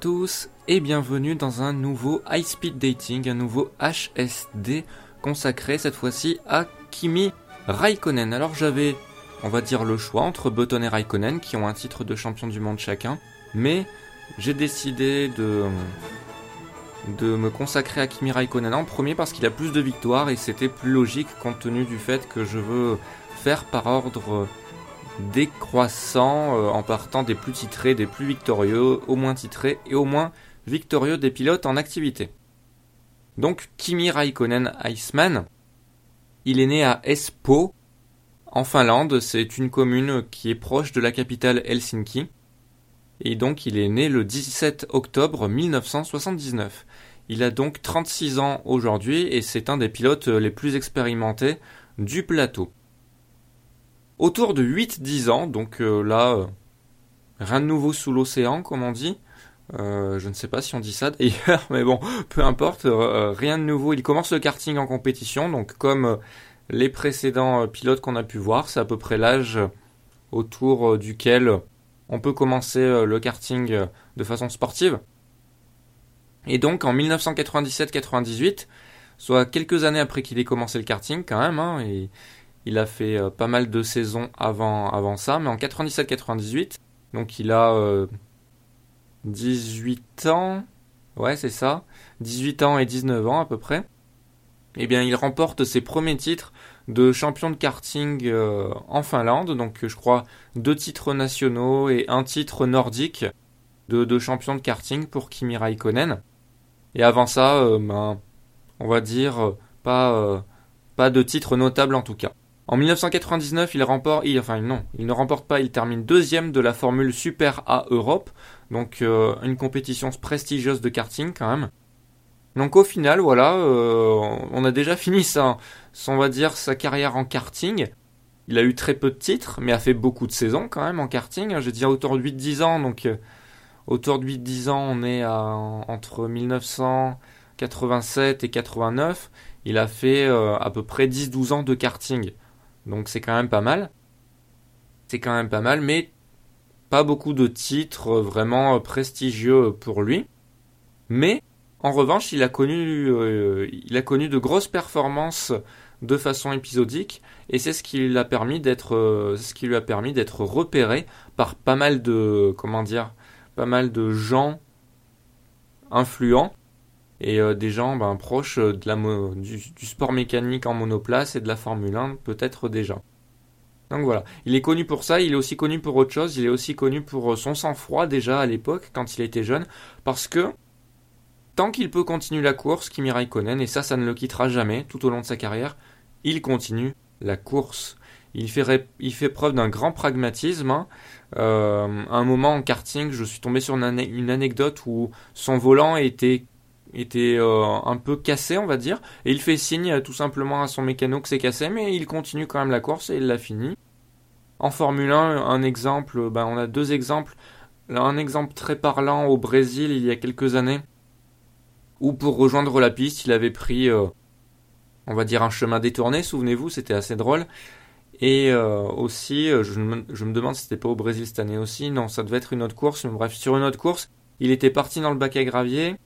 Tous et bienvenue dans un nouveau High Speed Dating, un nouveau HSD consacré cette fois-ci à Kimi Raikkonen. Alors j'avais, on va dire, le choix entre Button et Raikkonen qui ont un titre de champion du monde chacun, mais j'ai décidé de de me consacrer à Kimi Raikkonen en premier parce qu'il a plus de victoires et c'était plus logique compte tenu du fait que je veux faire par ordre décroissant euh, en partant des plus titrés, des plus victorieux, au moins titrés et au moins victorieux des pilotes en activité. Donc Kimi Raikkonen Iceman, il est né à Espoo, en Finlande, c'est une commune qui est proche de la capitale Helsinki. Et donc il est né le 17 octobre 1979. Il a donc 36 ans aujourd'hui et c'est un des pilotes les plus expérimentés du plateau autour de 8-10 ans, donc euh, là, euh, rien de nouveau sous l'océan, comme on dit. Euh, je ne sais pas si on dit ça d'ailleurs, mais bon, peu importe, rien de nouveau. Il commence le karting en compétition, donc comme les précédents pilotes qu'on a pu voir, c'est à peu près l'âge autour duquel on peut commencer le karting de façon sportive. Et donc en 1997-98, soit quelques années après qu'il ait commencé le karting quand même, hein, il a fait euh, pas mal de saisons avant, ça, mais en 97-98, donc il a 18 euh, ans, ouais c'est ça, 18 ans et 19 ans à peu près. Eh bien, il remporte ses premiers titres de champion de karting euh, en Finlande, donc je crois deux titres nationaux et un titre nordique de, de champion de karting pour Kimi Raikkonen. Et avant ça, ben, on va dire pas, pas de titre notable en tout cas. En 1999, il remporte, enfin non, il ne remporte pas, il termine deuxième de la Formule Super A Europe, donc euh, une compétition prestigieuse de karting quand même. Donc au final, voilà, euh, on a déjà fini sa, on va dire, sa carrière en karting. Il a eu très peu de titres, mais a fait beaucoup de saisons quand même en karting. J'ai dit autour de 8-10 ans, donc euh, autour de 8-10 ans, on est à, entre 1987 et 89. Il a fait à peu près 10-12 ans de karting. Donc c'est quand même pas mal. C'est quand même pas mal, mais pas beaucoup de titres vraiment prestigieux pour lui. Mais en revanche, il a connu, euh, il a connu de grosses performances de façon épisodique, et c'est ce qui lui a permis d'être, euh, ce qui lui a permis d'être repéré par pas mal de, comment dire, pas mal de gens influents et euh, des gens ben, proches euh, de la du, sport mécanique en monoplace et de la Formule 1 peut-être déjà. Donc voilà, il est connu pour ça, il est aussi connu pour autre chose, il est aussi connu pour euh, son sang-froid déjà à l'époque quand il était jeune, parce que tant qu'il peut continuer la course, Kimi Raikkonen, et ça ça ne le quittera jamais tout au long de sa carrière, il continue la course. Il fait, il fait preuve d'un grand pragmatisme. Hein. à un moment en karting, je suis tombé sur une anecdote où son volant était était euh, un peu cassé, on va dire, et il fait signe euh, tout simplement à son mécano que c'est cassé, mais il continue quand même la course et il l'a fini. En Formule 1, un exemple, ben on a deux exemples. Un exemple très parlant au Brésil il y a quelques années, où pour rejoindre la piste, il avait pris, euh, on va dire, un chemin détourné, souvenez-vous, c'était assez drôle. Et aussi, je me, je me, demande si c'était pas au Brésil cette année aussi, non, ça devait être une autre course, mais bref, sur une autre course, il était parti dans le bac à gravier,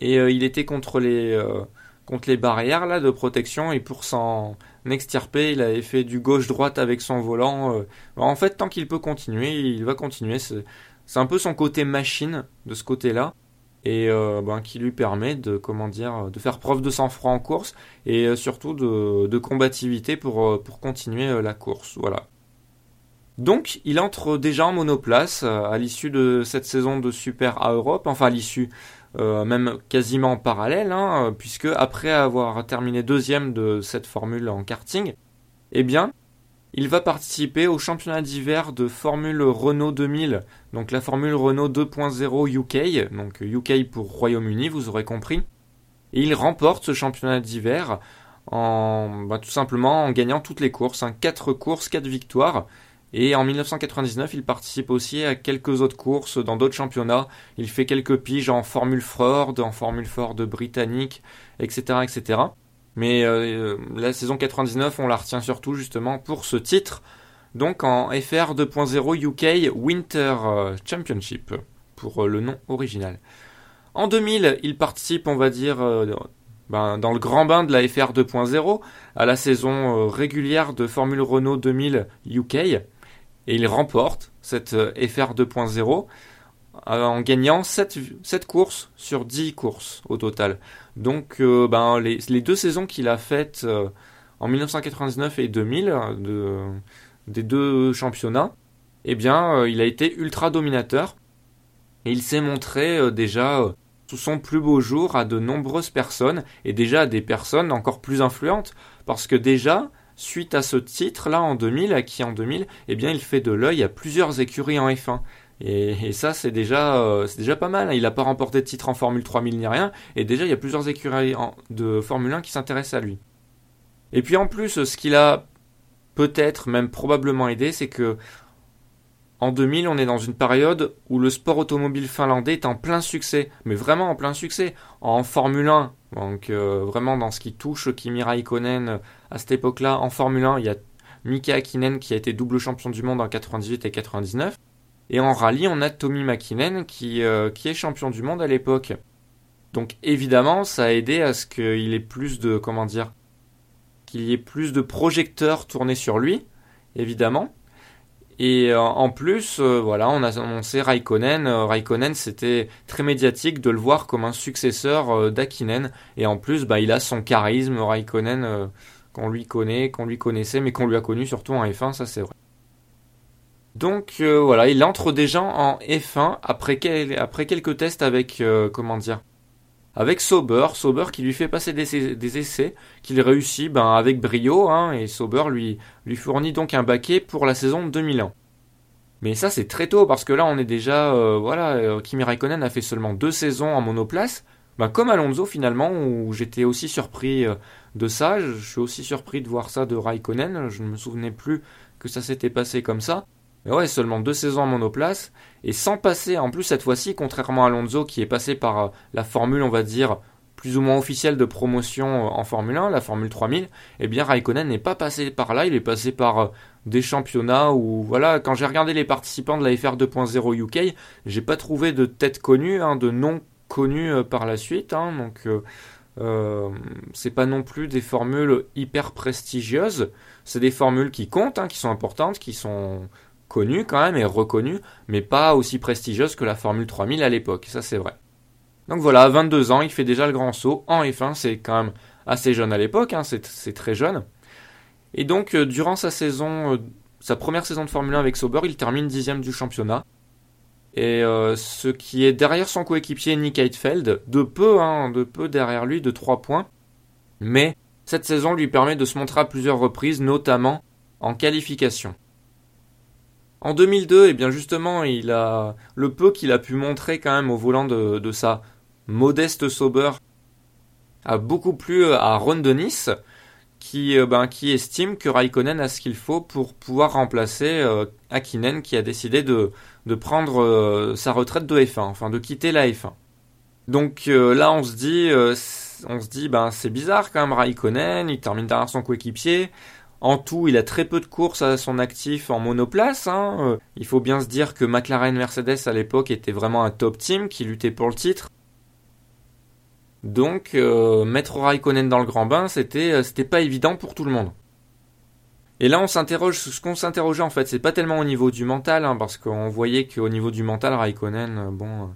et euh, il était contre les euh, contre les barrières là de protection et pour s'en extirper, il avait fait du gauche-droite avec son volant. Euh. En fait, tant qu'il peut continuer, il va continuer. C'est un peu son côté machine de ce côté-là et ben, qui lui permet de comment dire de faire preuve de sang-froid en course et surtout de, de, combativité pour pour continuer la course. Voilà. Donc, il entre déjà en monoplace à l'issue de cette saison de Super A Europe, enfin à l'issue euh, même quasiment en parallèle, hein, puisque après avoir terminé deuxième de cette formule en karting, eh bien, il va participer au championnat d'hiver de Formule Renault 2000, donc la Formule Renault 2.0 UK, donc UK pour Royaume-Uni, vous aurez compris. Et il remporte ce championnat d'hiver en bah, tout simplement en gagnant toutes les courses, hein, 4 courses, 4 victoires, et en 1999, il participe aussi à quelques autres courses dans d'autres championnats. Il fait quelques piges en Formule Ford, en Formule Ford britannique, etc., etc. Mais euh, la saison 99, on la retient surtout justement pour ce titre. Donc en FR 2.0 UK Winter euh, Championship. pour le nom original. En 2000, il participe, on va dire, ben, dans le grand bain de la FR 2.0 à la saison régulière de Formule Renault 2000 UK et il remporte cette FR 2.0 en gagnant 7, 7, courses sur 10 courses au total. Donc ben, les, deux saisons qu'il a faites en 1999 et 2000 de, des deux championnats, eh bien, euh, il a été ultra dominateur et il s'est montré euh, déjà euh, sous son plus beau jour à de nombreuses personnes et déjà à des personnes encore plus influentes parce que déjà suite à ce titre là en 2000 acquis en 2000 eh bien il fait de l'œil à plusieurs écuries en F1 et, ça c'est déjà c'est déjà pas mal il n'a pas remporté de titre en Formule 3000 ni rien. Et déjà il y a plusieurs écuries de Formule 1 qui s'intéressent à lui. Et puis en plus ce qu'il a peut-être même probablement aidé c'est que en 2000, on est dans une période où le sport automobile finlandais est en plein succès, mais vraiment en plein succès. En Formule 1, donc euh, vraiment dans ce qui touche Kimi Raikkonen à cette époque-là, en Formule 1, il y a Mika Hakkinen qui a été double champion du monde en 98 et 99. Et en rallye, on a Tommy Mäkinen qui, euh, qui est champion du monde à l'époque. Donc évidemment, ça a aidé à ce qu'il ait plus de, comment dire, qu'il y ait plus de projecteurs tournés sur lui, évidemment. Et euh, en plus, euh, voilà, on a annoncé Raikkonen. Raikkonen, c'était très médiatique de le voir comme un successeur d'Akinen. Et en plus, bah, il a son charisme, Raikkonen, qu'on lui connaît, qu'on lui connaissait, mais qu'on lui a connu surtout en F1, ça c'est vrai. Donc voilà, il entre déjà en F1 après, quelques tests avec, comment dire, avec Sauber, Sauber qui lui fait passer des, essais, qu'il réussit ben, avec brio, hein, et Sauber lui, fournit donc un baquet pour la saison 2001. Mais ça c'est très tôt parce que là on est déjà, euh, voilà, euh, Kimi Raikkonen a fait seulement deux saisons en monoplace, ben, comme Alonso finalement, où j'étais aussi surpris euh, de ça, je suis aussi surpris de voir ça de Raikkonen, je ne me souvenais plus que ça s'était passé comme ça. Mais ouais, seulement deux saisons en monoplace, et sans passer, en plus cette fois-ci, contrairement à Alonso qui est passé par euh, la formule, on va dire, plus ou moins officielle de promotion euh, en Formule 1, la Formule 3000, eh bien Raikkonen n'est pas passé par là, il est passé par euh, des championnats où, voilà, quand j'ai regardé les participants de la FR 2.0 UK, j'ai pas trouvé de tête connue, hein, de nom connu par la suite, hein, donc c'est pas non plus des formules hyper prestigieuses, c'est des formules qui comptent, hein, qui sont importantes, qui sont connue quand même et reconnue, mais pas aussi prestigieuse que la Formule 3000 à l'époque, ça c'est vrai. Donc voilà, à 22 ans, il fait déjà le grand saut en F1, c'est quand même assez jeune à l'époque, hein, c'est très jeune. Et donc, euh, durant sa saison, euh, sa première saison de Formule 1 avec Sauber, il termine dixième du championnat. Et euh, ce qui est derrière son coéquipier Nick Heidfeld, de peu, hein, peu derrière lui, de 3 points. Mais cette saison lui permet de se montrer à plusieurs reprises, notamment en qualification. En 2002, eh bien justement, il a le peu qu'il a pu montrer quand même au volant de, sa modeste Sauber a beaucoup plu à Ron Dennis, qui, euh, ben, qui estime que Raikkonen a ce qu'il faut pour pouvoir remplacer euh, Akinen, qui a décidé de, de prendre euh, sa retraite de F1, enfin de quitter la F1. Donc là, on se dit, on se dit, ben c'est bizarre quand même Raikkonen, il termine derrière son coéquipier. En tout, il a très peu de courses à son actif en monoplace. Hein. Euh, il faut bien se dire que McLaren Mercedes à l'époque était vraiment un top team qui luttait pour le titre. Donc euh, mettre Raikkonen dans le grand bain, c'était euh, c'était pas évident pour tout le monde. Et là, on s'interroge. Ce qu'on s'interrogeait en fait, c'est pas tellement au niveau du mental, hein, parce qu'on voyait qu'au niveau du mental, Raikkonen, bon,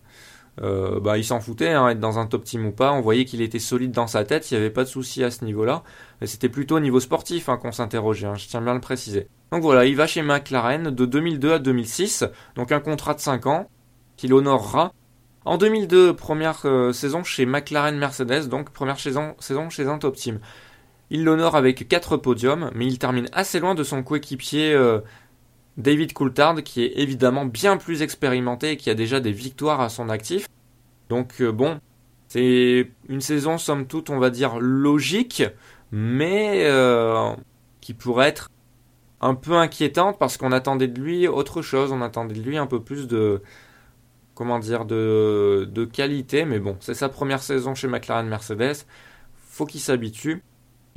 euh, bah, il s'en foutait, hein, être dans un top team ou pas. On voyait qu'il était solide dans sa tête, il n'y avait pas de souci à ce niveau-là. Mais c'était plutôt au niveau sportif hein, qu'on s'interrogeait, je tiens bien à le préciser. Donc voilà, il va chez McLaren de 2002 à 2006, donc un contrat de 5 ans qu'il honorera. En 2002, première euh, saison chez McLaren Mercedes, donc première saison, saison chez un top team. Il l'honore avec 4 podiums, mais il termine assez loin de son coéquipier euh, David Coulthard qui est évidemment bien plus expérimenté et qui a déjà des victoires à son actif. Donc euh, bon, c'est une saison somme toute on va dire logique, mais euh, qui pourrait être un peu inquiétante parce qu'on attendait de lui autre chose, on attendait de lui un peu plus de comment dire de, de qualité, mais bon, c'est sa première saison chez McLaren Mercedes, faut qu'il s'habitue.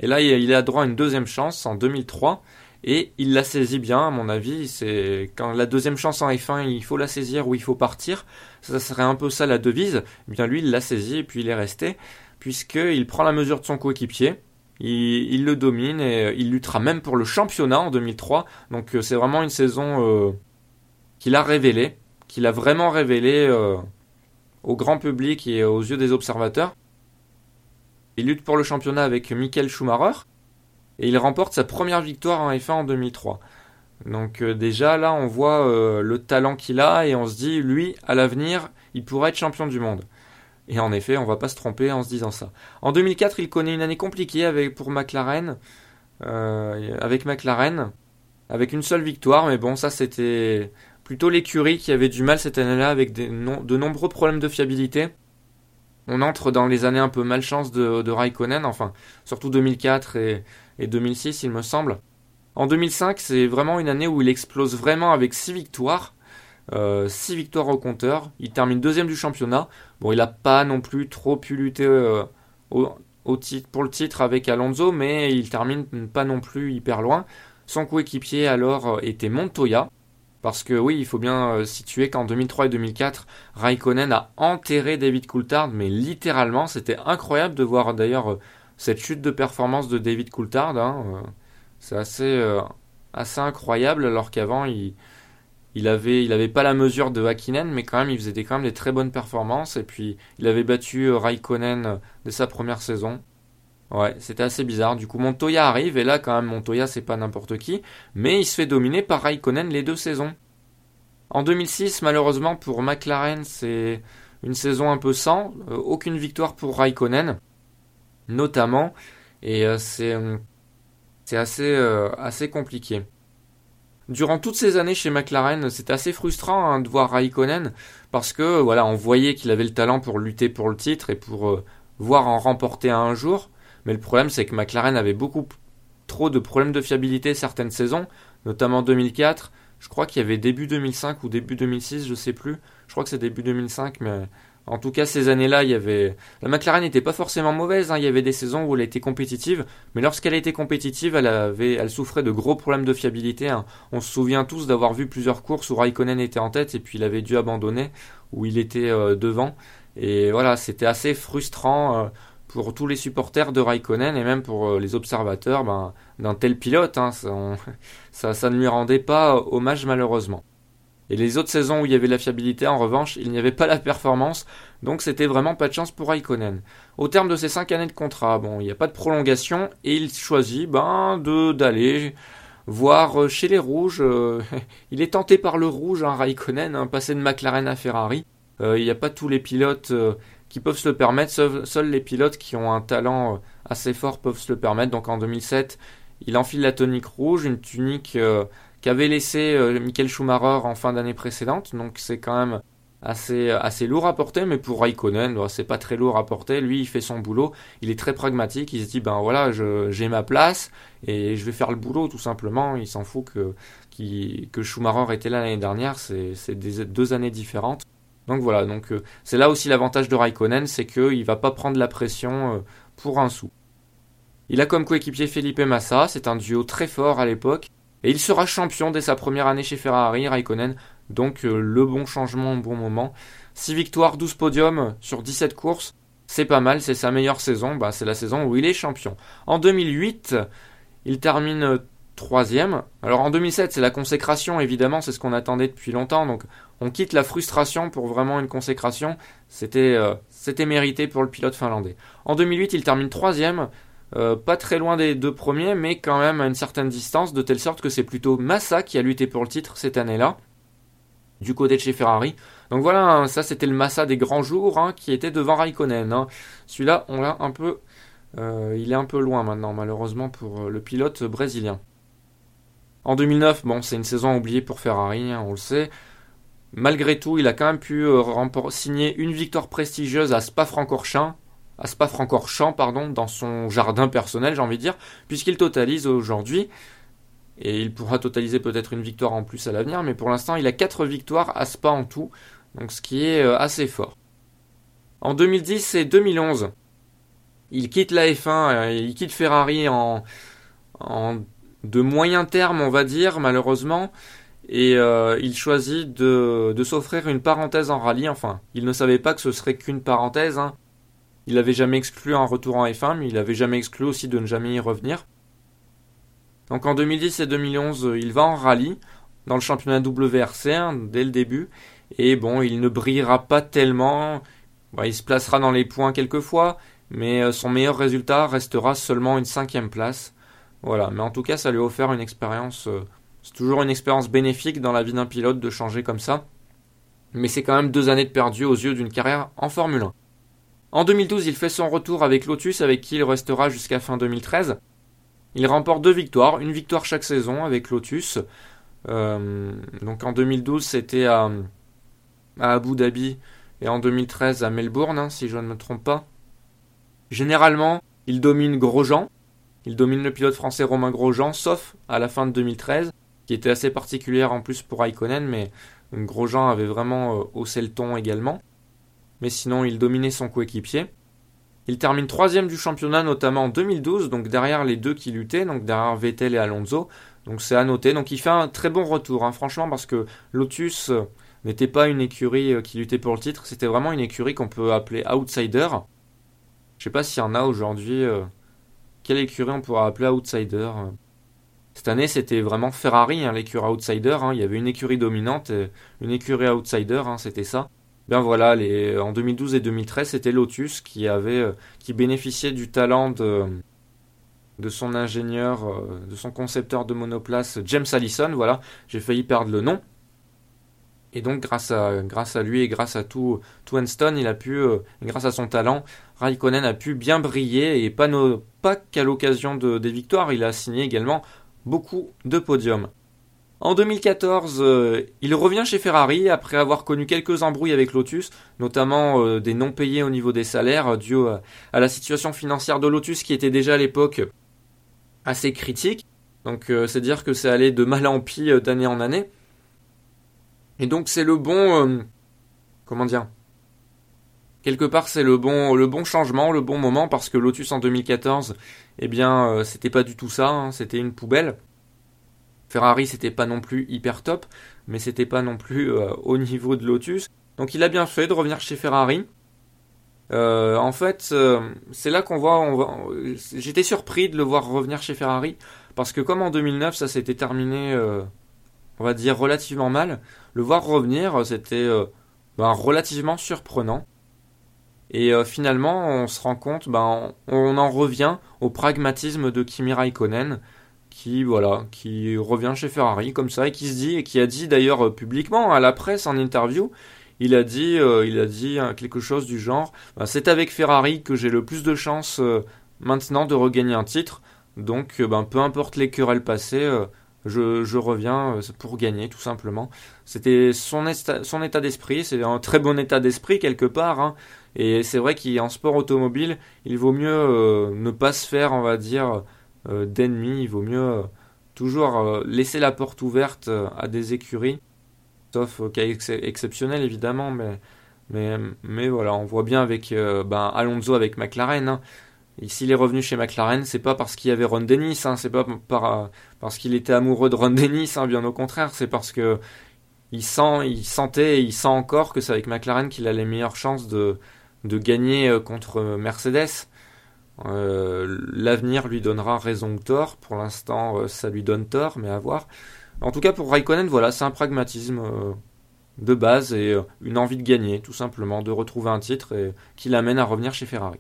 Et là, il a droit à une deuxième chance en 2003 Et il la saisit bien, à mon avis. C'est quand la deuxième chance en F1, il faut la saisir ou il faut partir. Ça serait un peu ça la devise. Eh bien lui, il l'a saisi et puis il est resté, puisqu'il prend la mesure de son coéquipier. Il, le domine et il luttera même pour le championnat en 2003. Donc euh, c'est vraiment une saison euh, qu'il a révélée, qu'il a vraiment révélée euh, au grand public et aux yeux des observateurs. Il lutte pour le championnat avec Michael Schumacher et il remporte sa première victoire en F1 en 2003. Donc déjà là on voit le talent qu'il a et on se dit lui à l'avenir il pourrait être champion du monde. Et en effet, on va pas se tromper en se disant ça. En 2004, il connaît une année compliquée avec, pour McLaren, euh, avec McLaren, avec une seule victoire, mais bon, ça c'était plutôt l'écurie qui avait du mal cette année-là avec de nombreux problèmes de fiabilité. On entre dans les années un peu malchance de, Raikkonen, enfin, surtout 2004 et, et 2006, il me semble. En 2005, c'est vraiment une année où il explose vraiment avec 6 victoires. 6 euh, victoires au compteur. Il termine deuxième du championnat. Bon, il n'a pas non plus trop pu lutter euh, pour le titre avec Alonso, mais il termine pas non plus hyper loin. Son coéquipier alors était Montoya. Parce que oui, il faut bien situer qu'en 2003 et 2004, Raikkonen a enterré David Coulthard, mais littéralement, c'était incroyable de voir d'ailleurs cette chute de performance de David Coulthard. Hein, c'est assez, assez incroyable, alors qu'avant, il, avait, il avait pas la mesure de Hakkinen, mais quand même, il faisait quand même des très bonnes performances. Et puis, il avait battu euh, Raikkonen euh, dès sa première saison. Ouais, c'était assez bizarre. Du coup, Montoya arrive, et là, quand même, Montoya, c'est pas n'importe qui, mais il se fait dominer par Raikkonen les deux saisons. En 2006, malheureusement, pour McLaren, c'est une saison un peu sans. Euh, aucune victoire pour Raikkonen, notamment. Et c'est, c'est assez, assez compliqué. Durant toutes ces années chez McLaren, c'était assez frustrant hein, de voir Raikkonen parce que voilà, on voyait qu'il avait le talent pour lutter pour le titre et pour euh, voir en remporter un jour. Mais le problème, c'est que McLaren avait beaucoup trop de problèmes de fiabilité certaines saisons, notamment 2004. Je crois qu'il y avait début 2005 ou début 2006, je sais plus. Je crois que c'est début 2005, mais en tout cas, ces années-là, il y avait la McLaren n'était pas forcément mauvaise. Hein. Il y avait des saisons où elle était compétitive, mais lorsqu'elle était compétitive, elle souffrait de gros problèmes de fiabilité. Hein. On se souvient tous d'avoir vu plusieurs courses où Raikkonen était en tête et puis il avait dû abandonner, où il était euh, devant. Et voilà, c'était assez frustrant euh, pour tous les supporters de Raikkonen et même pour euh, les observateurs ben, d'un tel pilote. Hein. Ça, ne lui rendait pas hommage malheureusement. Et les autres saisons où il y avait la fiabilité, en revanche, il n'y avait pas la performance, donc c'était vraiment pas de chance pour Raikkonen. Au terme de ces 5 années de contrat, bon, il n'y a pas de prolongation, et il choisit ben, d'aller voir euh, chez les rouges. Euh, il est tenté par le rouge, hein, Raikkonen, hein, passer de McLaren à Ferrari. Euh, il n'y a pas tous les pilotes qui peuvent se le permettre, seuls les pilotes qui ont un talent assez fort peuvent se le permettre. Donc en 2007, il enfile la tunique rouge, une tunique qu'avait laissé euh, Michael Schumacher en fin d'année précédente. Donc c'est quand même assez, assez lourd à porter, mais pour Raikkonen, c'est pas très lourd à porter. Lui, il fait son boulot, il est très pragmatique, il se dit, ben voilà, j'ai ma place et je vais faire le boulot tout simplement. Il s'en fout que, que Schumacher était là l'année dernière, c'est deux années différentes. Donc voilà, donc euh, c'est là aussi l'avantage de Raikkonen, c'est qu'il va pas prendre la pression euh, pour un sou. Il a comme coéquipier Felipe Massa, c'est un duo très fort à l'époque. Et il sera champion dès sa première année chez Ferrari, Raikkonen. Donc euh, le bon changement au bon moment. 6 victoires, 12 podiums sur 17 courses. C'est pas mal, c'est sa meilleure saison. Bah, c'est la saison où il est champion. En 2008, il termine troisième. Alors en 2007, c'est la consécration, évidemment, c'est ce qu'on attendait depuis longtemps. Donc on quitte la frustration pour vraiment une consécration. C'était euh, mérité pour le pilote finlandais. En 2008, il termine troisième. Euh, pas très loin des deux premiers, mais quand même à une certaine distance, de telle sorte que c'est plutôt Massa qui a lutté pour le titre cette année-là, du côté de chez Ferrari. Donc voilà, hein, ça c'était le Massa des grands jours, hein, qui était devant Raikkonen. Hein. Celui-là, on l'a un peu, euh, il est un peu loin maintenant, malheureusement pour le pilote brésilien. En 2009, bon, c'est une saison oubliée pour Ferrari, on le sait. Malgré tout, il a quand même pu signer une victoire prestigieuse à Spa-Francorchamps, à Spa-Francorchamps, pardon, dans son jardin personnel, j'ai envie de dire, puisqu'il totalise aujourd'hui, et il pourra totaliser peut-être une victoire en plus à l'avenir, mais pour l'instant, il a 4 victoires à Spa en tout, donc ce qui est euh, assez fort. En 2010 et 2011, il quitte la F1, euh, il quitte Ferrari en, en de moyen terme, on va dire, malheureusement. Et euh, il choisit de, s'offrir une parenthèse en rallye. Enfin, il ne savait pas que ce serait qu'une parenthèse. Hein. Il n'avait jamais exclu un retour en F1, mais il n'avait jamais exclu aussi de ne jamais y revenir. Donc en 2010 et 2011, il va en rallye dans le championnat WRC dès le début. Et bon, il ne brillera pas tellement. il se placera dans les points quelques fois, mais euh, son meilleur résultat restera seulement une cinquième place. Voilà, mais en tout cas, ça lui a offert une expérience. Euh, c'est toujours une expérience bénéfique dans la vie d'un pilote de changer comme ça. Mais c'est quand même deux années de perdu aux yeux d'une carrière en Formule 1. En 2012, il fait son retour avec Lotus, avec qui il restera jusqu'à fin 2013. Il remporte deux victoires, une victoire chaque saison avec Lotus. Euh, donc en 2012, c'était à, Abu Dhabi et en 2013 à Melbourne, hein, si je ne me trompe pas. Généralement, il domine Grosjean. Il domine le pilote français Romain Grosjean, sauf à la fin de 2013, qui était assez particulière en plus pour Raikkonen, mais Grosjean avait vraiment euh, haussé le ton également. Mais sinon, il dominait son coéquipier. Il termine troisième du championnat, notamment en 2012, donc derrière les deux qui luttaient, donc derrière Vettel et Alonso. Donc c'est à noter. Donc il fait un très bon retour, hein, franchement, parce que Lotus euh, n'était pas une écurie euh, qui luttait pour le titre, c'était vraiment une écurie qu'on peut appeler outsider. Je sais pas s'il y en a aujourd'hui. Quelle écurie on pourrait appeler outsider Cette année, c'était vraiment Ferrari, hein, l'écurie outsider. Hein. Il y avait une écurie dominante, une écurie outsider, c'était ça. Bien voilà, les, en 2012 et 2013, c'était Lotus qui avait, qui bénéficiait du talent de son ingénieur, euh, de son concepteur de monoplace, James Allison. Voilà, j'ai failli perdre le nom. Et donc, grâce à, lui et grâce à tout, tout il a pu, euh, grâce à son talent, Raikkonen a pu bien briller et pas, qu'à l'occasion de, des victoires, il a signé également beaucoup de podiums. En 2014, euh, il revient chez Ferrari après avoir connu quelques embrouilles avec Lotus, notamment des non payés au niveau des salaires dû à la situation financière de Lotus qui était déjà à l'époque assez critique. Donc euh, c'est dire que c'est allé de mal en pis euh, d'année en année. Et donc c'est le bon euh, comment dire Quelque part c'est le bon le bon changement, le bon moment parce que Lotus en 2014, eh bien c'était pas du tout ça, hein, c'était une poubelle. Ferrari c'était pas non plus hyper top, mais c'était pas non plus au niveau de Lotus. Donc il a bien fait de revenir chez Ferrari. Euh, en fait, euh, c'est là qu'on voit, j'étais surpris de le voir revenir chez Ferrari parce que comme en 2009, ça s'était terminé, euh, on va dire relativement mal. Le voir revenir, c'était ben, relativement surprenant. Et finalement, on se rend compte, ben, on, en revient au pragmatisme de Kimi Raikkonen, qui voilà, qui revient chez Ferrari comme ça et qui se dit et qui a dit d'ailleurs publiquement à la presse en interview il a dit, euh, il a dit quelque chose du genre bah, c'est avec Ferrari que j'ai le plus de chances euh, maintenant de regagner un titre. Donc, euh, ben, peu importe les querelles passées, je, reviens pour gagner, tout simplement. C'était son, état d'esprit, c'est un très bon état d'esprit quelque part. Hein. Et c'est vrai qu'en sport automobile, il vaut mieux ne pas se faire, on va dire, d'ennemis. Il vaut mieux toujours laisser la porte ouverte à des écuries sauf cas exceptionnel évidemment, mais, mais, voilà, on voit bien avec euh, ben, Alonso avec McLaren. Hein. S'il est revenu chez McLaren, c'est pas parce qu'il y avait Ron Dennis, hein, c'est pas par, parce qu'il était amoureux de Ron Dennis, hein, bien au contraire, c'est parce que il sent, il sentait et il sent encore que c'est avec McLaren qu'il a les meilleures chances de, gagner euh, contre Mercedes. Euh, l'avenir lui donnera raison ou tort. Pour l'instant, ça lui donne tort, mais à voir. En tout cas, pour Raikkonen, voilà, c'est un pragmatisme euh, de base et euh, une envie de gagner, tout simplement, de retrouver un titre et qui l'amène à revenir chez Ferrari.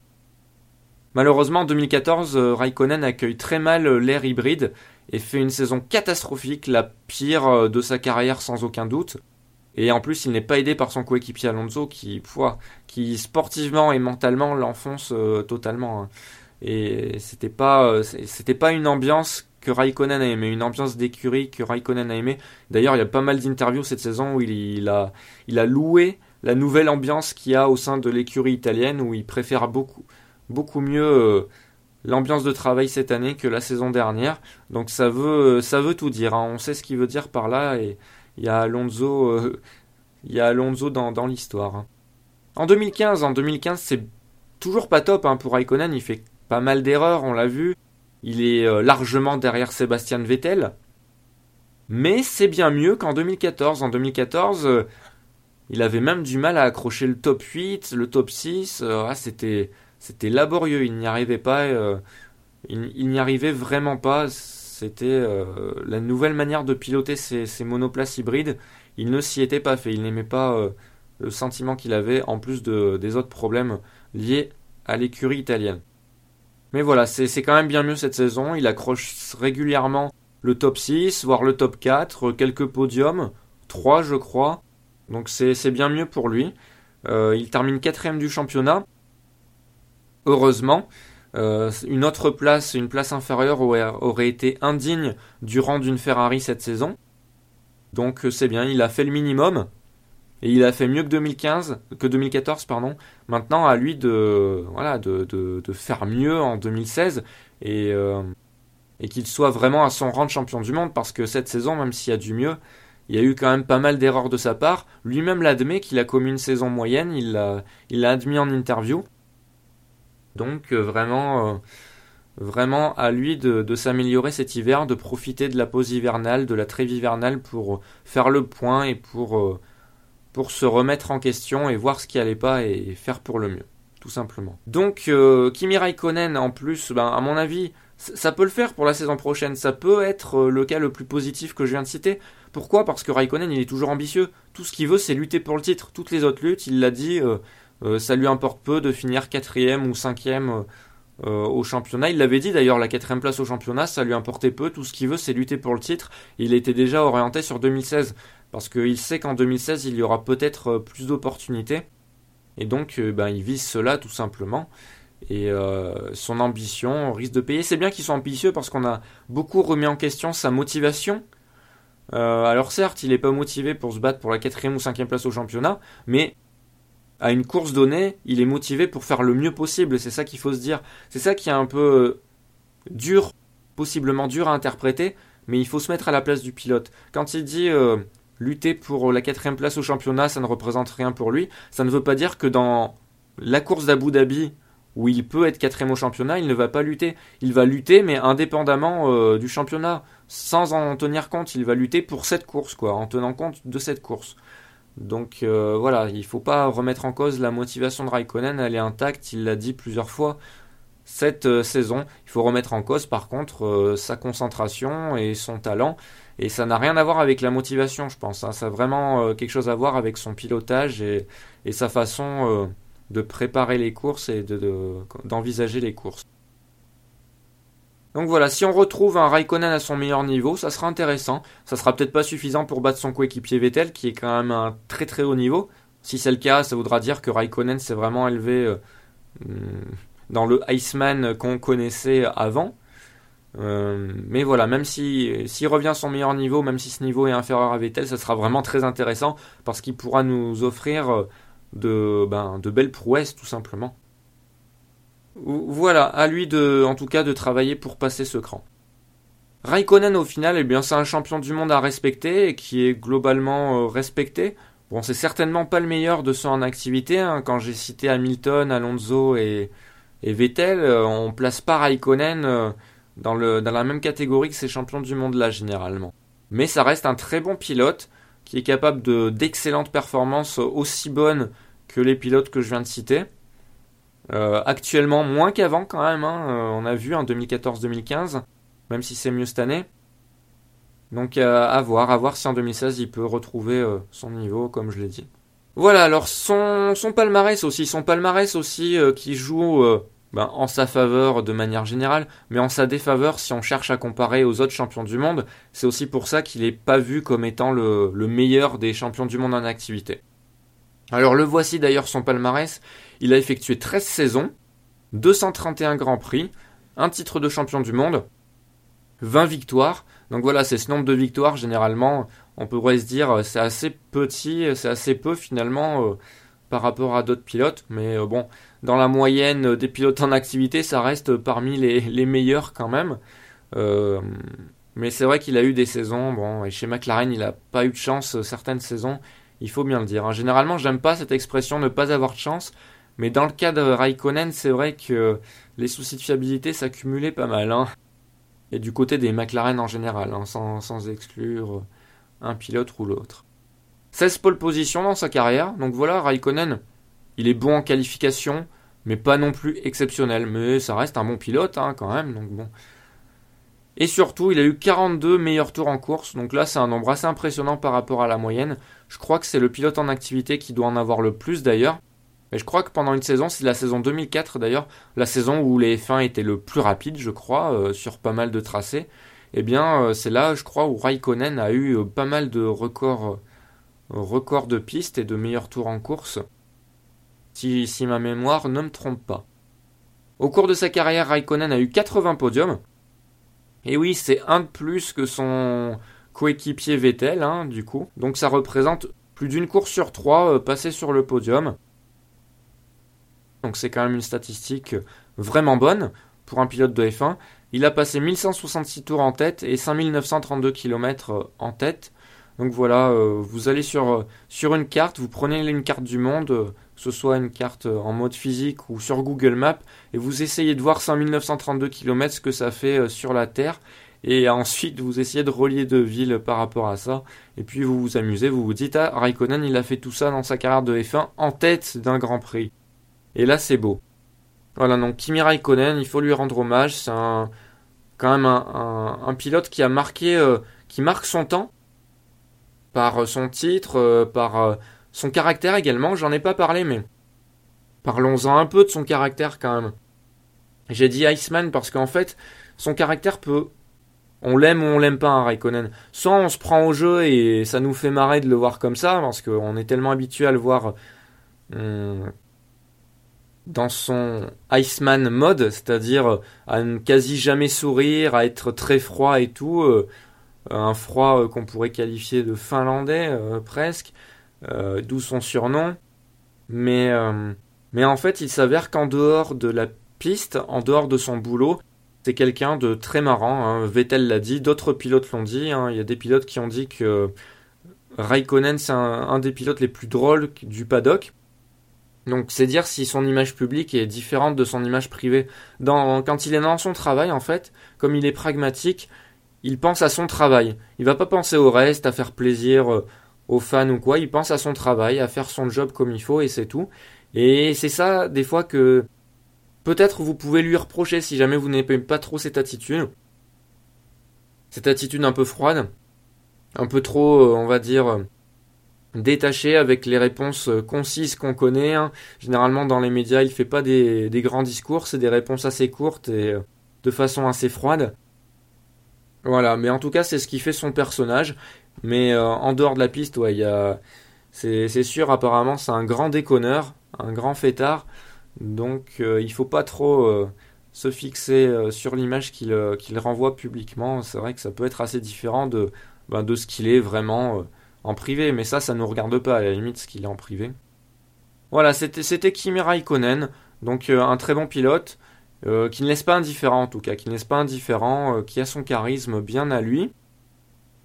Malheureusement, en 2014, euh, Raikkonen accueille très mal l'ère hybride et fait une saison catastrophique, la pire de sa carrière sans aucun doute. Et en plus, il n'est pas aidé par son coéquipier Alonso qui, sportivement et mentalement l'enfonce totalement. Hein. Et c'était pas, pas une ambiance que Raikkonen a aimé, une ambiance d'écurie que Raikkonen a aimé. D'ailleurs, il y a pas mal d'interviews cette saison où il, a, il a loué la nouvelle ambiance qu'il y a au sein de l'écurie italienne, où il préfère beaucoup, beaucoup mieux euh, l'ambiance de travail cette année que la saison dernière. Donc ça veut, ça veut tout dire. Hein. On sait ce qu'il veut dire par là, et il y a Alonso, euh, il y a Alonso dans, l'histoire. Hein. En 2015, en 2015, c'est toujours pas top hein, pour Raikkonen. Il fait pas mal d'erreurs, on l'a vu. Il est euh, largement derrière Sébastien Vettel. Mais c'est bien mieux qu'en 2014. En 2014, euh, il avait même du mal à accrocher le top 8, le top 6. Ah, c'était, c'était laborieux. Il n'y arrivait pas. il, n'y arrivait vraiment pas. C'était la nouvelle manière de piloter ces, ces monoplaces hybrides. Il ne s'y était pas fait. Il n'aimait pas le sentiment qu'il avait, en plus de, des autres problèmes liés à l'écurie italienne. Mais voilà, c'est quand même bien mieux cette saison. Il accroche régulièrement le top 6, voire le top 4, quelques podiums, 3 je crois. Donc c'est bien mieux pour lui. Euh, il termine quatrième du championnat. Heureusement, euh, une autre place, une place inférieure aurait été indigne du rang d'une Ferrari cette saison. Donc c'est bien, il a fait le minimum. Et il a fait mieux que 2015, que 2014, pardon. Maintenant, à lui de, voilà, de, faire mieux en 2016 et, euh, et qu'il soit vraiment à son rang de champion du monde parce que cette saison, même s'il y a du mieux, il y a eu quand même pas mal d'erreurs de sa part. Lui-même l'admet qu'il a commis une saison moyenne, il l'a admis en interview. Donc, euh, vraiment. Euh, vraiment à lui de, s'améliorer cet hiver, de profiter de la pause hivernale, de la trêve hivernale pour faire le point et pour se remettre en question et voir ce qui allait pas et faire pour le mieux, tout simplement. Donc euh, Kimi Raikkonen en plus, ben, à mon avis, ça peut le faire pour la saison prochaine, ça peut être euh, le cas le plus positif que je viens de citer. Pourquoi? Parce que Raikkonen il est toujours ambitieux, tout ce qu'il veut c'est lutter pour le titre, toutes les autres luttes, il l'a dit, euh, ça lui importe peu de finir quatrième ou cinquième au championnat. Il l'avait dit d'ailleurs, la quatrième place au championnat, ça lui importait peu. Tout ce qu'il veut, c'est lutter pour le titre. Il était déjà orienté sur 2016 parce qu'il sait qu'en 2016 il y aura peut-être euh, plus d'opportunités et donc euh, ben, il vise cela tout simplement et euh, son ambition risque de payer. C'est bien qu'ils soient ambitieux parce qu'on a beaucoup remis en question sa motivation. alors certes, il n'est pas motivé pour se battre pour la quatrième ou cinquième place au championnat, mais à une course donnée, il est motivé pour faire le mieux possible. C'est ça qu'il faut se dire. C'est ça qui est un peu dur, possiblement dur à interpréter, mais il faut se mettre à la place du pilote. Quand il dit lutter pour la quatrième place au championnat, ça ne représente rien pour lui. Ça ne veut pas dire que dans la course d'Abu Dhabi, où il peut être quatrième au championnat, il ne va pas lutter. Il va lutter, mais indépendamment euh, du championnat, sans en tenir compte. Il va lutter pour cette course, quoi, en tenant compte de cette course. Donc euh, voilà, il ne faut pas remettre en cause la motivation de Raikkonen, elle est intacte, il l'a dit plusieurs fois cette euh, saison. Il faut remettre en cause par contre sa concentration et son talent. Et ça n'a rien à voir avec la motivation, je pense. Hein. Ça a vraiment euh, quelque chose à voir avec son pilotage et, sa façon euh, de préparer les courses et d'envisager les courses. Donc voilà, si on retrouve un Raikkonen à son meilleur niveau, ça sera intéressant. Ça sera peut-être pas suffisant pour battre son coéquipier Vettel, qui est quand même un très très haut niveau. Si c'est le cas, ça voudra dire que Raikkonen s'est vraiment élevé euh, dans le Iceman qu'on connaissait avant. Euh, mais voilà, même si s'il revient à son meilleur niveau, même si ce niveau est inférieur à Vettel, ça sera vraiment très intéressant parce qu'il pourra nous offrir euh, ben, de belles prouesses tout simplement. Voilà, à lui de, en tout cas, de travailler pour passer ce cran. Raikkonen au final, eh bien, c'est un champion du monde à respecter et qui est globalement euh, respecté. Bon, c'est certainement pas le meilleur de ceux en activité. Hein. Quand j'ai cité Hamilton, Alonso et, et Vettel, on place pas Raikkonen dans, le, dans la même catégorie que ces champions du monde là généralement. Mais ça reste un très bon pilote qui est capable de d'excellentes performances aussi bonnes que les pilotes que je viens de citer. Euh, actuellement moins qu'avant quand même, hein. euh, on a vu en 2014-2015, même si c'est mieux cette année. Donc euh, à voir, à voir si en 2016 il peut retrouver son niveau comme je l'ai dit. Voilà, alors son, palmarès aussi, son palmarès aussi qui joue ben, en sa faveur de manière générale, mais en sa défaveur si on cherche à comparer aux autres champions du monde. C'est aussi pour ça qu'il n'est pas vu comme étant le, meilleur des champions du monde en activité. Alors le voici d'ailleurs son palmarès. Il a effectué 13 saisons, 231 grands prix, un titre de champion du monde, 20 victoires. Donc voilà, c'est ce nombre de victoires généralement. On pourrait se dire c'est assez petit, c'est assez peu finalement euh, par rapport à d'autres pilotes, mais euh, bon, dans la moyenne des pilotes en activité, ça reste parmi les, meilleurs quand même. Euh, mais c'est vrai qu'il a eu des saisons, bon, et chez McLaren, il n'a pas eu de chance certaines saisons, il faut bien le dire. Hein. Généralement, j'aime pas cette expression ne pas avoir de chance, mais dans le cas de Raikkonen, c'est vrai que les soucis de fiabilité s'accumulaient pas mal. Hein. et du côté des McLaren en général, hein, sans, exclure un pilote ou l'autre. 16 pole positions dans sa carrière, donc voilà, Raikkonen, il est bon en qualification, mais pas non plus exceptionnel, mais ça reste un bon pilote hein, quand même. Et surtout, il a eu 42 meilleurs tours en course, donc là c'est un nombre assez impressionnant par rapport à la moyenne. Je crois que c'est le pilote en activité qui doit en avoir le plus d'ailleurs. Mais je crois que pendant une saison, c'est la saison 2004 d'ailleurs, la saison où les F1 étaient le plus rapide, je crois, euh, sur pas mal de tracés. Eh bien, euh, c'est là, je crois, où Raikkonen a eu euh, pas mal de records, records de pistes et de meilleurs tours en course. Si, ma mémoire ne me trompe pas. Au cours de sa carrière, Raikkonen a eu 80 podiums. Et oui, c'est un de plus que son coéquipier Vettel, hein, du coup. Donc ça représente plus d'une course sur trois passée sur le podium. Donc c'est quand même une statistique vraiment bonne pour un pilote de F1. Il a passé 1166 tours en tête et 5932 km en tête. Donc voilà, euh, vous allez sur, une carte, vous prenez une carte du monde, que ce soit une carte en mode physique ou sur Google Maps, et vous essayez de voir 5932 km ce que ça fait euh, sur la Terre. Et ensuite, vous essayez de relier deux villes par rapport à ça. Et puis vous vous amusez, vous vous dites, ah, Raikkonen, il a fait tout ça dans sa carrière de F1 en tête d'un Grand Prix. Et là, c'est beau. Voilà, donc Kimi Raikkonen, il faut lui rendre hommage. C'est quand même un, pilote qui a marqué, euh, qui marque son temps par son titre, euh, par euh, son caractère également. J'en ai pas parlé, mais parlons-en un peu de son caractère quand même. J'ai dit Iceman parce qu'en fait, son caractère peut. On l'aime ou on l'aime pas, hein, Raikkonen. Soit on se prend au jeu et ça nous fait marrer de le voir comme ça, parce qu'on est tellement habitué à le voir dans son Iceman mode, c'est-à-dire à ne quasi jamais sourire, à être très froid et tout, euh, un froid euh, qu'on pourrait qualifier de finlandais euh, presque, d'où son surnom. Mais, mais en fait, il s'avère qu'en dehors de la piste, en dehors de son boulot, c'est quelqu'un de très marrant. Hein. Vettel l'a dit, d'autres pilotes l'ont dit. Hein. Il y a des pilotes qui ont dit que Raikkonen, c'est un des pilotes les plus drôles du paddock. Donc c'est dire si son image publique est différente de son image privée. Quand il est dans son travail, en fait, comme il est pragmatique, il pense à son travail. Il va pas penser au reste, à faire plaisir euh, aux fans ou quoi. Il pense à son travail, à faire son job comme il faut et c'est tout. Et c'est ça, des fois, que peut-être vous pouvez lui reprocher si jamais vous n'aimez pas trop cette attitude. Cette attitude un peu froide. Un peu trop, euh, on va dire, euh, détaché avec les réponses euh, concises qu'on connaît. Hein. Généralement dans les médias, il fait pas des, grands discours, c'est des réponses assez courtes et euh, de façon assez froide. Voilà, mais en tout cas, c'est ce qui fait son personnage. Mais euh, en dehors de la piste, a... c'est, sûr, apparemment, c'est un grand déconneur, un grand fêtard. Donc, il faut pas trop se fixer sur l'image qu'il, qu'il renvoie publiquement. C'est vrai que ça peut être assez différent de, ben, de ce qu'il est vraiment en privé, mais ça, ça ne nous regarde pas à la limite ce qu'il est en privé. Voilà, c'était Kimi Raikkonen, donc euh, un très bon pilote, euh, qui ne laisse pas indifférent en tout cas, qui ne laisse pas indifférent, euh, qui a son charisme bien à lui,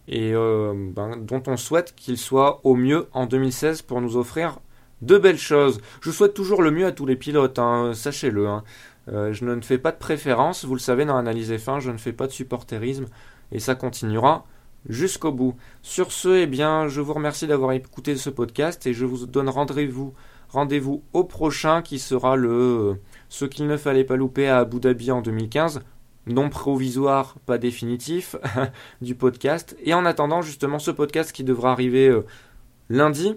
et ben, dont on souhaite qu'il soit au mieux en 2016 pour nous offrir de belles choses. Je souhaite toujours le mieux à tous les pilotes, hein, sachez-le. Hein. je ne fais pas de préférence, vous le savez dans l'analyse F1, je ne fais pas de supporterisme, et ça continuera jusqu'au bout. Sur ce, eh bien, je vous remercie d'avoir écouté ce podcast et je vous donne rendez-vous au prochain qui sera le ce qu'il ne fallait pas louper à Abu Dhabi en 2015 non provisoire, pas définitif du podcast. Et en attendant justement ce podcast qui devra arriver euh, lundi,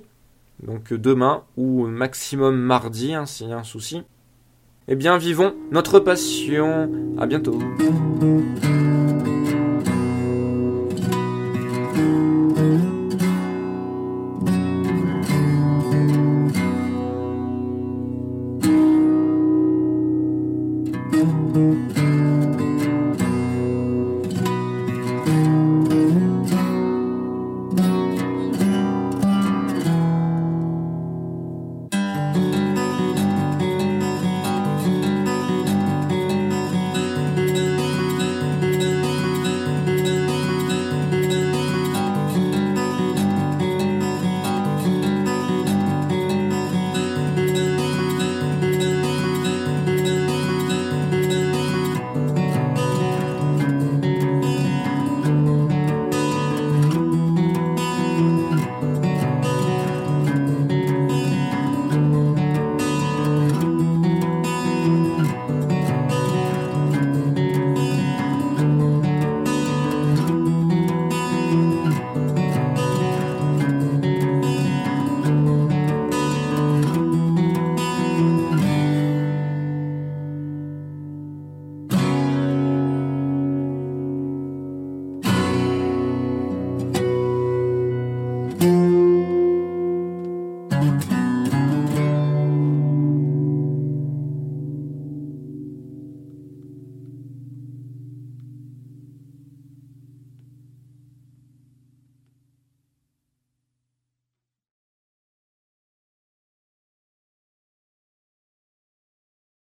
donc demain ou maximum mardi hein, s'il y a un souci. Eh bien vivons notre passion. À bientôt.